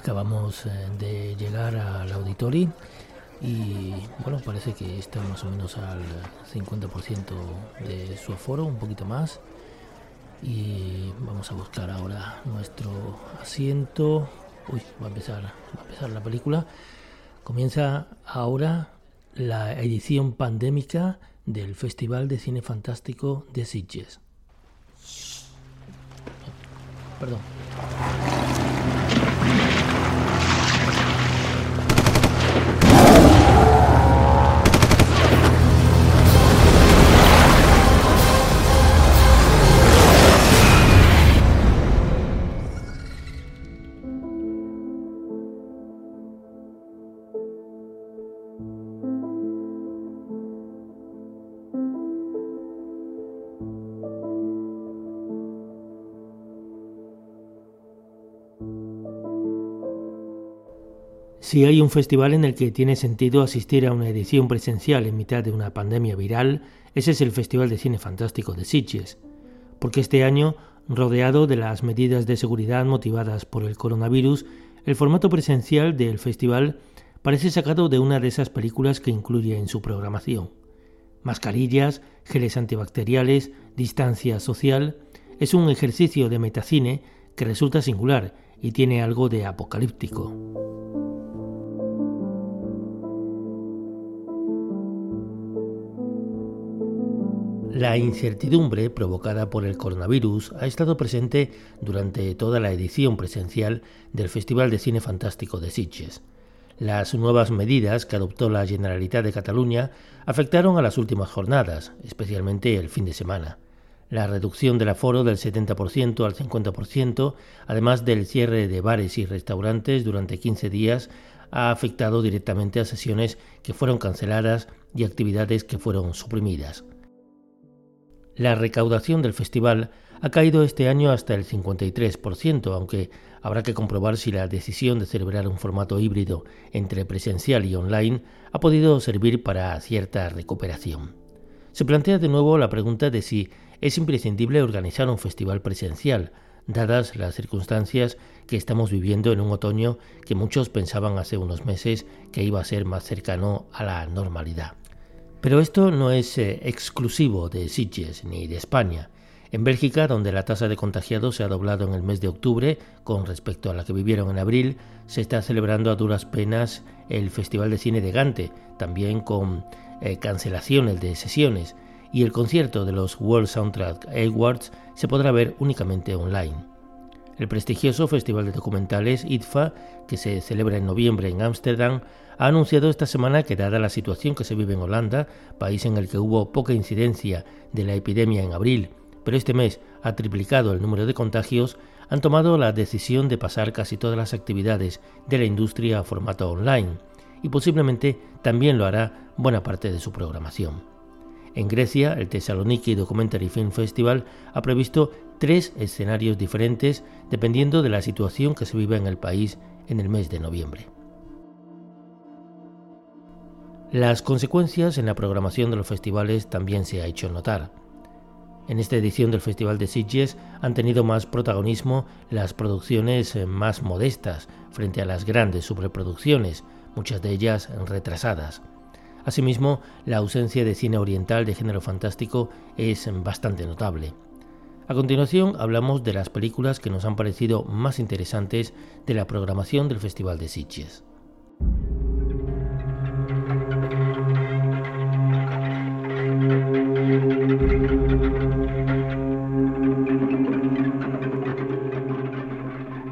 acabamos eh, de llegar al auditorio y bueno, parece que está más o menos al 50% de su aforo, un poquito más. Y vamos a buscar ahora nuestro asiento. Uy, va a empezar, va a empezar la película. Comienza ahora la edición pandémica del Festival de Cine Fantástico de Sitges. Perdón. Si hay un festival en el que tiene sentido asistir a una edición presencial en mitad de una pandemia viral, ese es el Festival de Cine Fantástico de Sitges, porque este año, rodeado de las medidas de seguridad motivadas por el coronavirus, el formato presencial del festival parece sacado de una de esas películas que incluye en su programación. Mascarillas, geles antibacteriales, distancia social, es un ejercicio de metacine que resulta singular y tiene algo de apocalíptico. La incertidumbre provocada por el coronavirus ha estado presente durante toda la edición presencial del Festival de Cine Fantástico de Sitges. Las nuevas medidas que adoptó la Generalitat de Cataluña afectaron a las últimas jornadas, especialmente el fin de semana. La reducción del aforo del 70% al 50%, además del cierre de bares y restaurantes durante 15 días, ha afectado directamente a sesiones que fueron canceladas y actividades que fueron suprimidas. La recaudación del festival ha caído este año hasta el 53%, aunque habrá que comprobar si la decisión de celebrar un formato híbrido entre presencial y online ha podido servir para cierta recuperación. Se plantea de nuevo la pregunta de si es imprescindible organizar un festival presencial, dadas las circunstancias que estamos viviendo en un otoño que muchos pensaban hace unos meses que iba a ser más cercano a la normalidad. Pero esto no es eh, exclusivo de Sitges ni de España. En Bélgica, donde la tasa de contagiados se ha doblado en el mes de octubre con respecto a la que vivieron en abril, se está celebrando a duras penas el Festival de Cine de Gante, también con eh, cancelaciones de sesiones, y el concierto de los World Soundtrack Awards se podrá ver únicamente online. El prestigioso Festival de Documentales IDFA, que se celebra en noviembre en Ámsterdam, ha anunciado esta semana que dada la situación que se vive en Holanda, país en el que hubo poca incidencia de la epidemia en abril, pero este mes ha triplicado el número de contagios, han tomado la decisión de pasar casi todas las actividades de la industria a formato online, y posiblemente también lo hará buena parte de su programación. En Grecia, el Thessaloniki Documentary Film Festival ha previsto tres escenarios diferentes dependiendo de la situación que se vive en el país en el mes de noviembre. Las consecuencias en la programación de los festivales también se ha hecho notar. En esta edición del Festival de Sitges han tenido más protagonismo las producciones eh, más modestas frente a las grandes superproducciones, muchas de ellas retrasadas. Asimismo, la ausencia de cine oriental de género fantástico es bastante notable. A continuación hablamos de las películas que nos han parecido más interesantes de la programación del Festival de Sitges.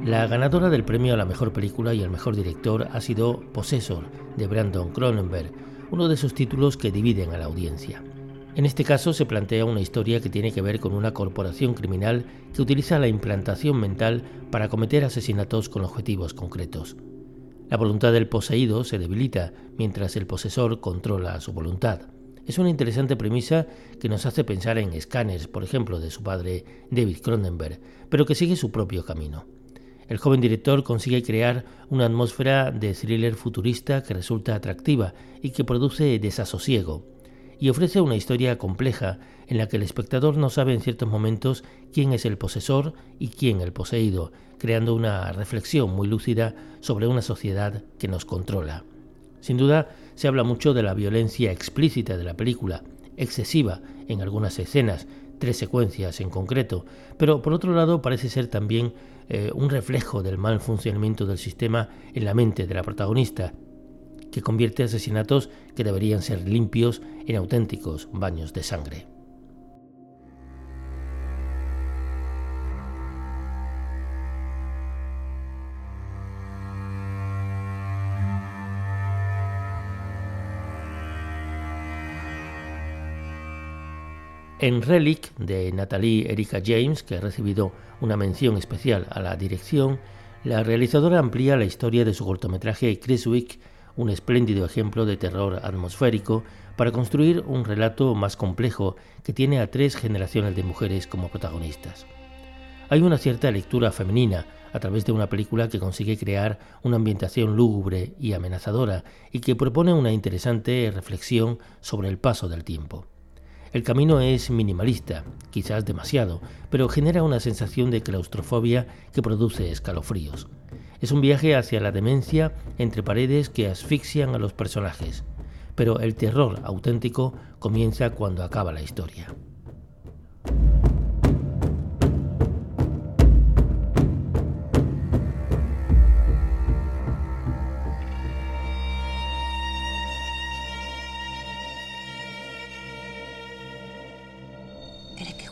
La ganadora del premio a la mejor película y al mejor director ha sido Possessor, de Brandon Cronenberg, uno de esos títulos que dividen a la audiencia. En este caso se plantea una historia que tiene que ver con una corporación criminal que utiliza la implantación mental para cometer asesinatos con objetivos concretos. La voluntad del poseído se debilita mientras el posesor controla su voluntad. Es una interesante premisa que nos hace pensar en Scanners, por ejemplo, de su padre David Cronenberg, pero que sigue su propio camino. El joven director consigue crear una atmósfera de thriller futurista que resulta atractiva y que produce desasosiego. Y ofrece una historia compleja en la que el espectador no sabe en ciertos momentos quién es el posesor y quién el poseído, creando una reflexión muy lúcida sobre una sociedad que nos controla. Sin duda, se habla mucho de la violencia explícita de la película, excesiva en algunas escenas, tres secuencias en concreto, pero por otro lado parece ser también eh, un reflejo del mal funcionamiento del sistema en la mente de la protagonista, que convierte asesinatos que deberían ser limpios en auténticos baños de sangre. En Relic, de Natalie Erika James, que ha recibido una mención especial a la dirección, la realizadora amplía la historia de su cortometraje Chiswick, un espléndido ejemplo de terror atmosférico, para construir un relato más complejo que tiene a tres generaciones de mujeres como protagonistas. Hay una cierta lectura femenina a través de una película que consigue crear una ambientación lúgubre y amenazadora y que propone una interesante reflexión sobre el paso del tiempo. El camino es minimalista, quizás demasiado, pero genera una sensación de claustrofobia que produce escalofríos. Es un viaje hacia la demencia entre paredes que asfixian a los personajes, pero el terror auténtico comienza cuando acaba la historia.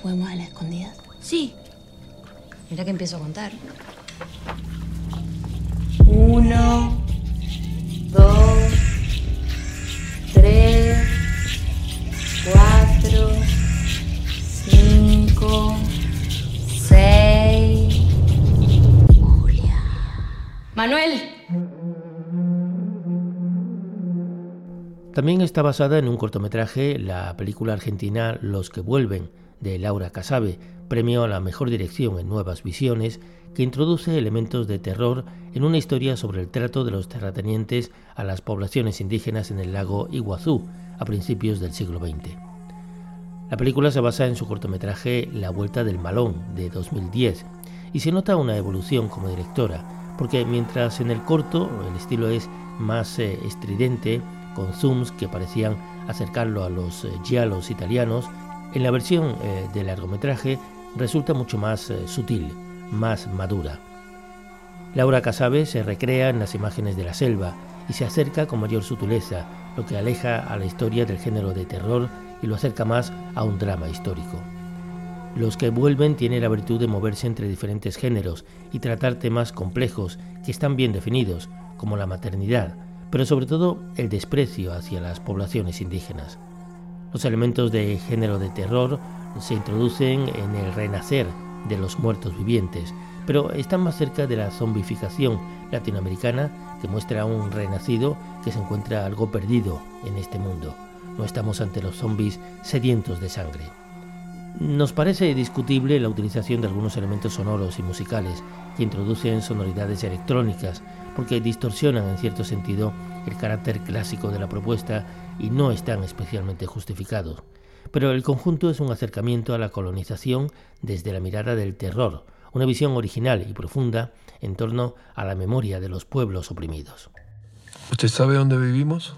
¿Juguemos a la escondida? Sí. Mira que empiezo a contar. Uno, dos, tres, cuatro, cinco, seis. Julia. Manuel. También está basada en un cortometraje la película argentina Los que vuelven, de Laura Casabe, premio a la mejor dirección en Nuevas Visiones, que introduce elementos de terror en una historia sobre el trato de los terratenientes a las poblaciones indígenas en el lago Iguazú a principios del siglo XX. La película se basa en su cortometraje La Vuelta del Malón de 2010 y se nota una evolución como directora, porque mientras en el corto el estilo es más eh, estridente, con zooms que parecían acercarlo a los eh, giallos italianos, en la versión eh, del largometraje resulta mucho más eh, sutil, más madura. Laura Casabe se recrea en las imágenes de la selva y se acerca con mayor sutileza, lo que aleja a la historia del género de terror y lo acerca más a un drama histórico. Los que vuelven tienen la virtud de moverse entre diferentes géneros y tratar temas complejos que están bien definidos, como la maternidad, pero sobre todo el desprecio hacia las poblaciones indígenas. Los elementos de género de terror se introducen en el renacer de los muertos vivientes, pero están más cerca de la zombificación latinoamericana que muestra a un renacido que se encuentra algo perdido en este mundo. No estamos ante los zombies sedientos de sangre. Nos parece discutible la utilización de algunos elementos sonoros y musicales que introducen sonoridades electrónicas porque distorsionan en cierto sentido el carácter clásico de la propuesta y no están especialmente justificados. Pero el conjunto es un acercamiento a la colonización desde la mirada del terror, una visión original y profunda en torno a la memoria de los pueblos oprimidos. ¿Usted sabe dónde vivimos?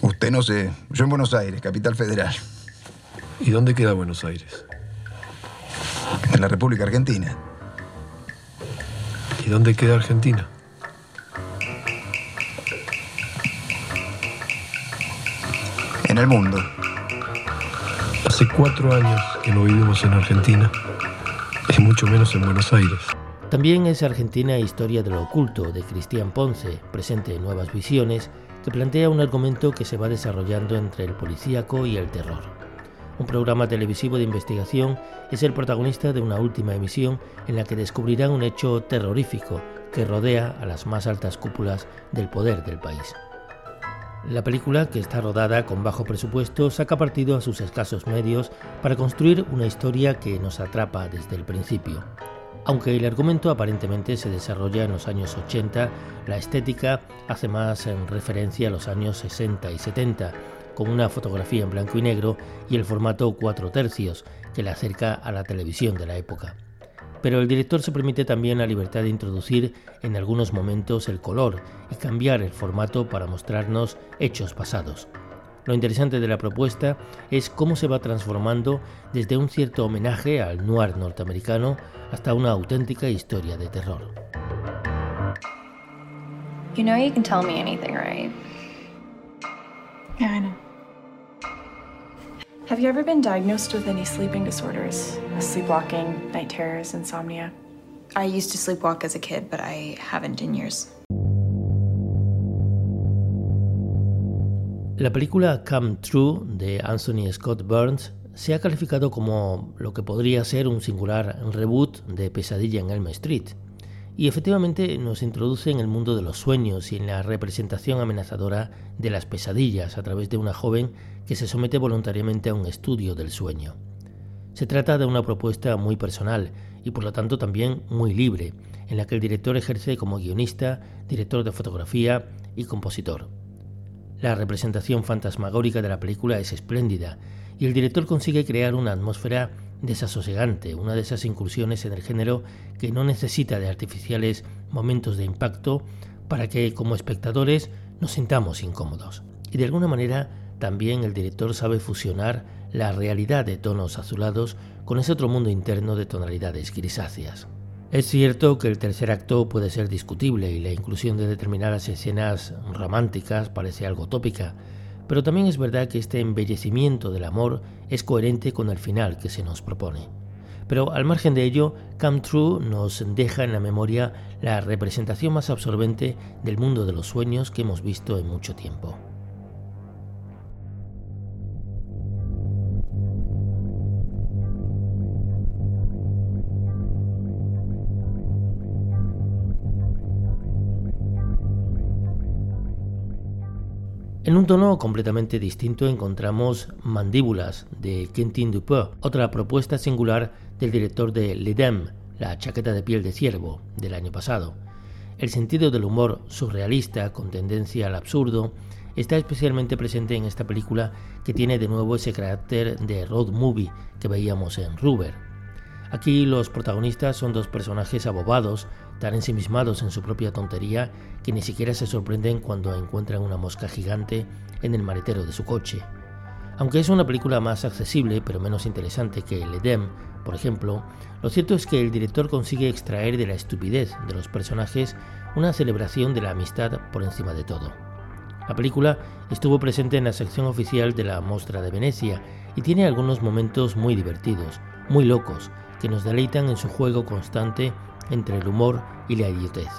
Usted no sé. Yo en Buenos Aires, capital federal. ¿Y dónde queda Buenos Aires? En la República Argentina. ¿Y dónde queda Argentina? en el mundo. Hace cuatro años que no vivimos en Argentina, y mucho menos en Buenos Aires. También es Argentina Historia de lo Oculto, de Cristian Ponce, presente en Nuevas Visiones, que plantea un argumento que se va desarrollando entre el policíaco y el terror. Un programa televisivo de investigación es el protagonista de una última emisión en la que descubrirán un hecho terrorífico que rodea a las más altas cúpulas del poder del país. La película, que está rodada con bajo presupuesto, saca partido a sus escasos medios para construir una historia que nos atrapa desde el principio. Aunque el argumento aparentemente se desarrolla en los años 80, la estética hace más en referencia a los años 60 y 70, con una fotografía en blanco y negro y el formato 4 tercios, que le acerca a la televisión de la época. Pero el director se permite también la libertad de introducir en algunos momentos el color y cambiar el formato para mostrarnos hechos pasados. Lo interesante de la propuesta es cómo se va transformando desde un cierto homenaje al noir norteamericano hasta una auténtica historia de terror. You know you can tell me anything, right? Yeah, I know. Have you ever been diagnosed with any sleeping disorders? Sleepwalking, night terrors, insomnia? I used to sleepwalk as a kid, but I haven't in years. La película Come True de Anthony Scott Burns se ha calificado como lo que podría ser un singular reboot de Pesadilla en Elm Street. Y efectivamente nos introduce en el mundo de los sueños y en la representación amenazadora de las pesadillas a través de una joven que se somete voluntariamente a un estudio del sueño. Se trata de una propuesta muy personal y por lo tanto también muy libre, en la que el director ejerce como guionista, director de fotografía y compositor. La representación fantasmagórica de la película es espléndida y el director consigue crear una atmósfera desasosegante, una de esas incursiones en el género que no necesita de artificiales momentos de impacto para que como espectadores nos sintamos incómodos. Y de alguna manera también el director sabe fusionar la realidad de tonos azulados con ese otro mundo interno de tonalidades grisáceas. Es cierto que el tercer acto puede ser discutible y la inclusión de determinadas escenas románticas parece algo tópica, pero también es verdad que este embellecimiento del amor es coherente con el final que se nos propone. Pero al margen de ello, Come True nos deja en la memoria la representación más absorbente del mundo de los sueños que hemos visto en mucho tiempo. En un tono completamente distinto encontramos Mandíbulas de Quentin Dupieux, otra propuesta singular del director de L'Edem, la chaqueta de piel de ciervo, del año pasado. El sentido del humor surrealista con tendencia al absurdo está especialmente presente en esta película que tiene de nuevo ese carácter de road movie que veíamos en Ruber. Aquí los protagonistas son dos personajes abobados, tan ensimismados en su propia tontería que ni siquiera se sorprenden cuando encuentran una mosca gigante en el maletero de su coche. Aunque es una película más accesible pero menos interesante que El Edem, por ejemplo, lo cierto es que el director consigue extraer de la estupidez de los personajes una celebración de la amistad por encima de todo. La película estuvo presente en la sección oficial de la Mostra de Venecia y tiene algunos momentos muy divertidos, muy locos, que nos deleitan en su juego constante entre el humor y la idiotez.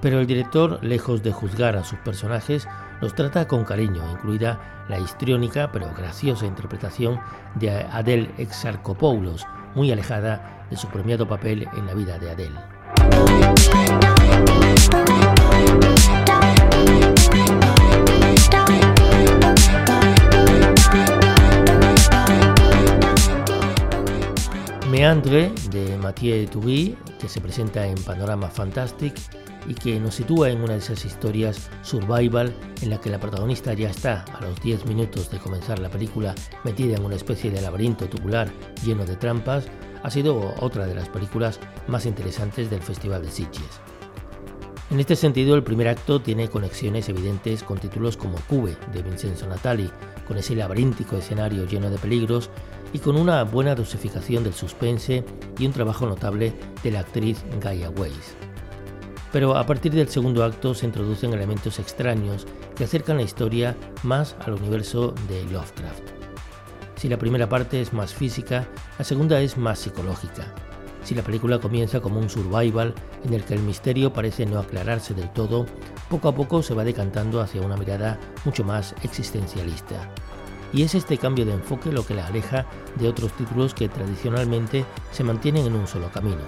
Pero el director, lejos de juzgar a sus personajes, los trata con cariño, incluida la histriónica pero graciosa interpretación de Adele Exarchopoulos, muy alejada de su premiado papel en la vida de Adele. Meandre de Mathieu Toury, que se presenta en Panorama Fantastic y que nos sitúa en una de esas historias survival en la que la protagonista ya está a los 10 minutos de comenzar la película metida en una especie de laberinto tubular lleno de trampas, ha sido otra de las películas más interesantes del Festival de Sitges. En este sentido, el primer acto tiene conexiones evidentes con títulos como Cube de Vincenzo Natali, con ese laberíntico escenario lleno de peligros y con una buena dosificación del suspense y un trabajo notable de la actriz Gaia Weiss. Pero a partir del segundo acto se introducen elementos extraños que acercan la historia más al universo de Lovecraft. Si la primera parte es más física, la segunda es más psicológica. Si la película comienza como un survival en el que el misterio parece no aclararse del todo, poco a poco se va decantando hacia una mirada mucho más existencialista y es este cambio de enfoque lo que la aleja de otros títulos que tradicionalmente se mantienen en un solo camino.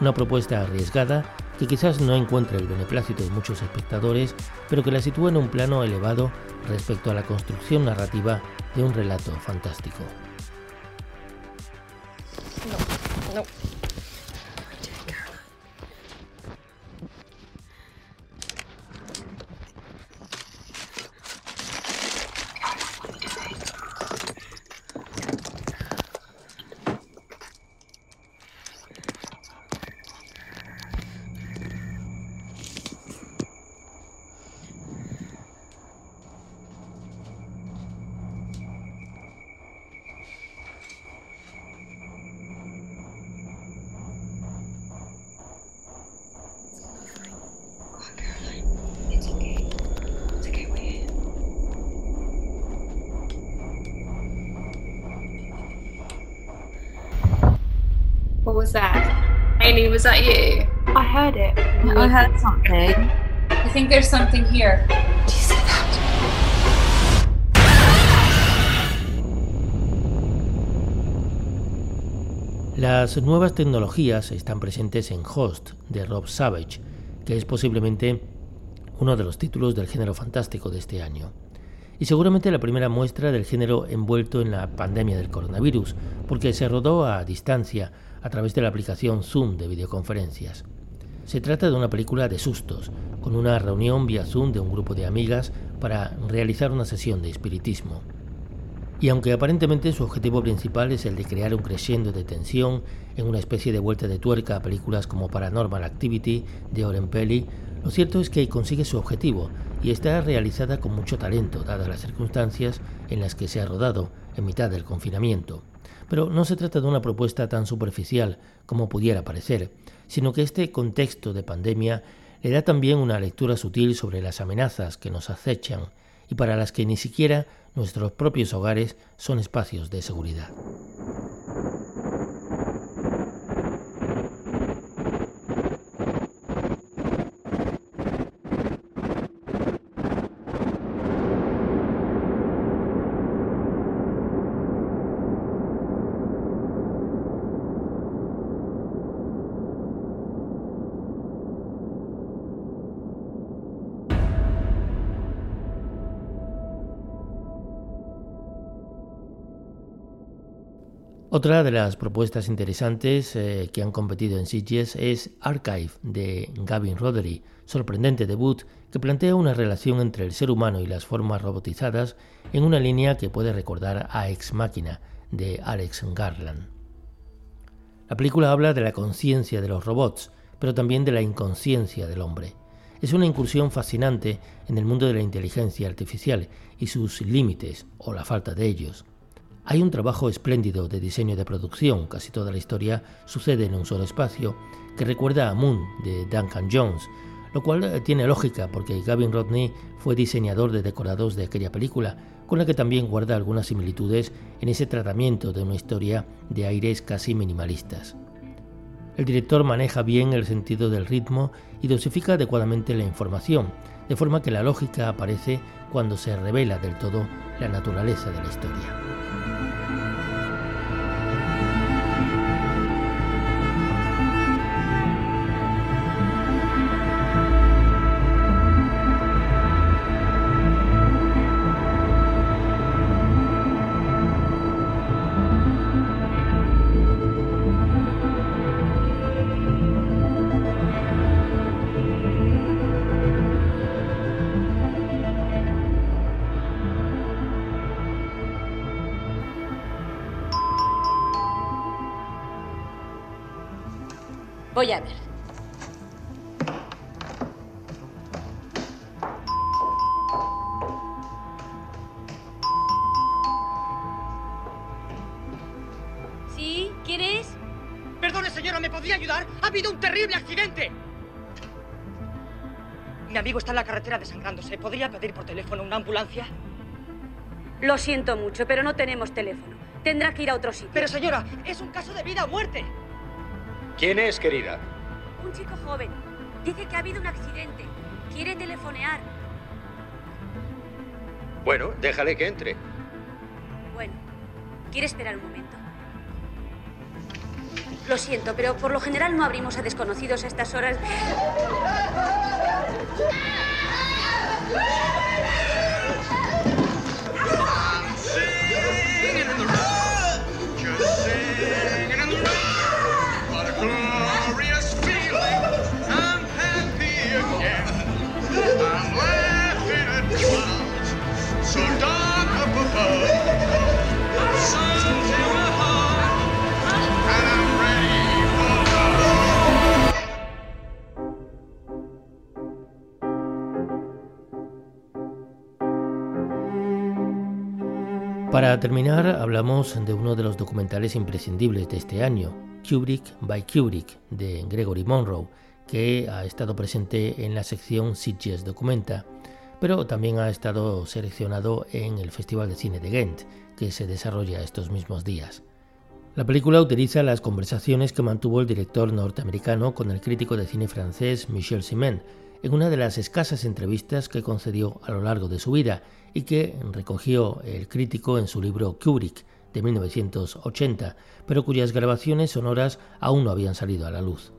Una propuesta arriesgada que quizás no encuentre el beneplácito de muchos espectadores, pero que la sitúa en un plano elevado respecto a la construcción narrativa de un relato fantástico. Was that you? I heard it. I heard something. I think there's something here. Do you see that? Las nuevas tecnologías están presentes en Host de Rob Savage, que es posiblemente uno de los títulos del género fantástico de este año. Y seguramente la primera muestra del género envuelto en la pandemia del coronavirus, porque se rodó a distancia a través de la aplicación Zoom de videoconferencias. Se trata de una película de sustos, con una reunión vía Zoom de un grupo de amigas para realizar una sesión de espiritismo. Y aunque aparentemente su objetivo principal es el de crear un crescendo de tensión en una especie de vuelta de tuerca a películas como Paranormal Activity de Oren Peli, lo cierto es que consigue su objetivo y está realizada con mucho talento, dadas las circunstancias en las que se ha rodado en mitad del confinamiento. Pero no se trata de una propuesta tan superficial como pudiera parecer, sino que este contexto de pandemia le da también una lectura sutil sobre las amenazas que nos acechan y para las que ni siquiera nuestros propios hogares son espacios de seguridad. Otra de las propuestas interesantes eh, que han competido en Sitges es Archive de Gavin Roddery, sorprendente debut que plantea una relación entre el ser humano y las formas robotizadas en una línea que puede recordar a Ex Máquina de Alex Garland. La película habla de la conciencia de los robots, pero también de la inconsciencia del hombre. Es una incursión fascinante en el mundo de la inteligencia artificial y sus límites o la falta de ellos. Hay un trabajo espléndido de diseño de producción, casi toda la historia sucede en un solo espacio, que recuerda a Moon de Duncan Jones, lo cual eh, tiene lógica porque Gavin Rodney fue diseñador de decorados de aquella película, con la que también guarda algunas similitudes en ese tratamiento de una historia de aires casi minimalistas. El director maneja bien el sentido del ritmo y dosifica adecuadamente la información, de forma que la lógica aparece cuando se revela del todo la naturaleza de la historia. Ha habido un terrible accidente. Mi amigo está en la carretera desangrándose. ¿Podría pedir por teléfono una ambulancia? Lo siento mucho, pero no tenemos teléfono. Tendrá que ir a otro sitio. Pero, señora, es un caso de vida o muerte. ¿Quién es, querida? Un chico joven. Dice que ha habido un accidente. Quiere telefonear. Bueno, déjale que entre. Bueno, quiere esperar un momento. Lo siento, pero por lo general no abrimos a desconocidos a estas horas. Para terminar, hablamos de uno de los documentales imprescindibles de este año, Kubrick by Kubrick, de Gregory Monroe, que ha estado presente en la sección Sitges Documenta, pero también ha estado seleccionado en el Festival de Cine de Ghent, que se desarrolla estos mismos días. La película utiliza las conversaciones que mantuvo el director norteamericano con el crítico de cine francés Michel Simen en una de las escasas entrevistas que concedió a lo largo de su vida y que recogió el crítico en su libro Kubrick de 1980, pero cuyas grabaciones sonoras aún no habían salido a la luz.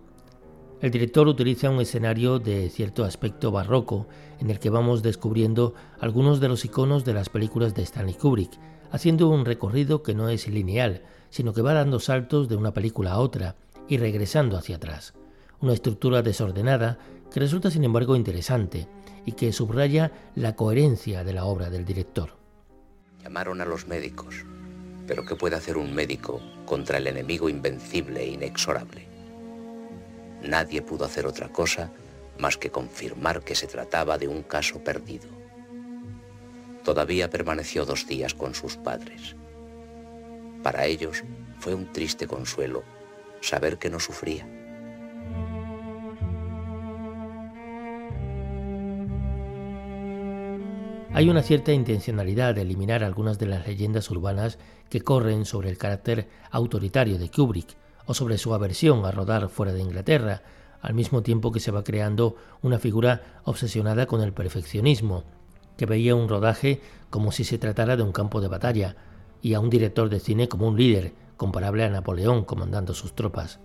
El director utiliza un escenario de cierto aspecto barroco en el que vamos descubriendo algunos de los iconos de las películas de Stanley Kubrick, haciendo un recorrido que no es lineal, sino que va dando saltos de una película a otra y regresando hacia atrás. Una estructura desordenada que resulta sin embargo interesante y que subraya la coherencia de la obra del director. Llamaron a los médicos, pero ¿qué puede hacer un médico contra el enemigo invencible e inexorable? Nadie pudo hacer otra cosa más que confirmar que se trataba de un caso perdido. Todavía permaneció dos días con sus padres. Para ellos fue un triste consuelo saber que no sufría. Hay una cierta intencionalidad de eliminar algunas de las leyendas urbanas que corren sobre el carácter autoritario de Kubrick o sobre su aversión a rodar fuera de Inglaterra, al mismo tiempo que se va creando una figura obsesionada con el perfeccionismo, que veía un rodaje como si se tratara de un campo de batalla, y a un director de cine como un líder, comparable a Napoleón comandando sus tropas.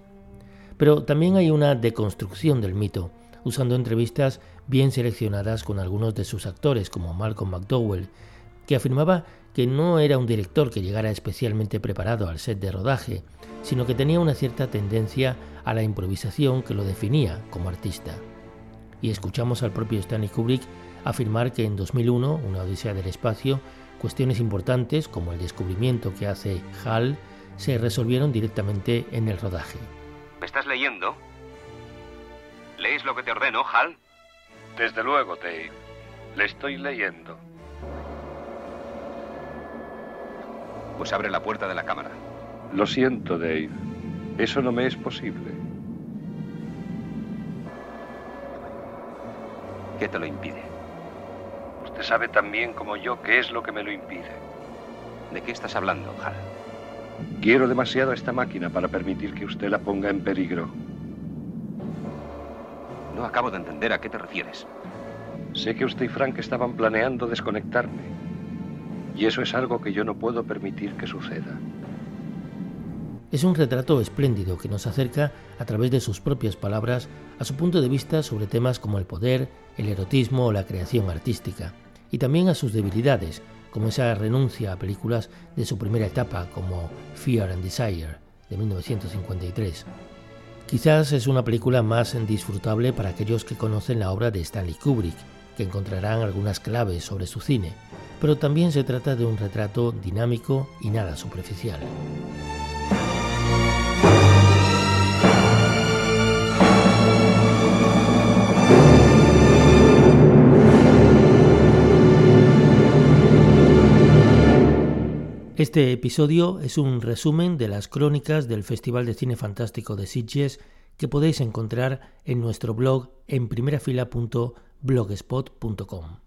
Pero también hay una deconstrucción del mito, usando entrevistas bien seleccionadas con algunos de sus actores, como Malcolm McDowell, que afirmaba que no era un director que llegara especialmente preparado al set de rodaje, sino que tenía una cierta tendencia a la improvisación que lo definía como artista. Y escuchamos al propio Stanley Kubrick afirmar que en 2001, una odisea del espacio, Cuestiones importantes, como el descubrimiento que hace Hal, se resolvieron directamente en el rodaje. ¿Me estás leyendo? ¿Lees lo que te ordeno, Hal? Desde luego, Dave. Le estoy leyendo. Pues abre la puerta de la cámara. Lo siento, Dave. Eso no me es posible. ¿Qué te lo impide? Usted sabe tan bien como yo qué es lo que me lo impide. ¿De qué estás hablando, Hal? Quiero demasiado esta máquina para permitir que usted la ponga en peligro. No acabo de entender a qué te refieres. Sé que usted y Frank estaban planeando desconectarme. Y eso es algo que yo no puedo permitir que suceda. Es un retrato espléndido que nos acerca, a través de sus propias palabras, a su punto de vista sobre temas como el poder, el erotismo o la creación artística y también a sus debilidades, como esa renuncia a películas de su primera etapa como Fear and Desire de 1953. Quizás es una película más disfrutable para aquellos que conocen la obra de Stanley Kubrick, que encontrarán algunas claves sobre su cine, pero también se trata de un retrato dinámico y nada superficial. Este episodio es un resumen de las crónicas del Festival de Cine Fantástico de Sitges que podéis encontrar en nuestro blog en primerafila.blogspot.com.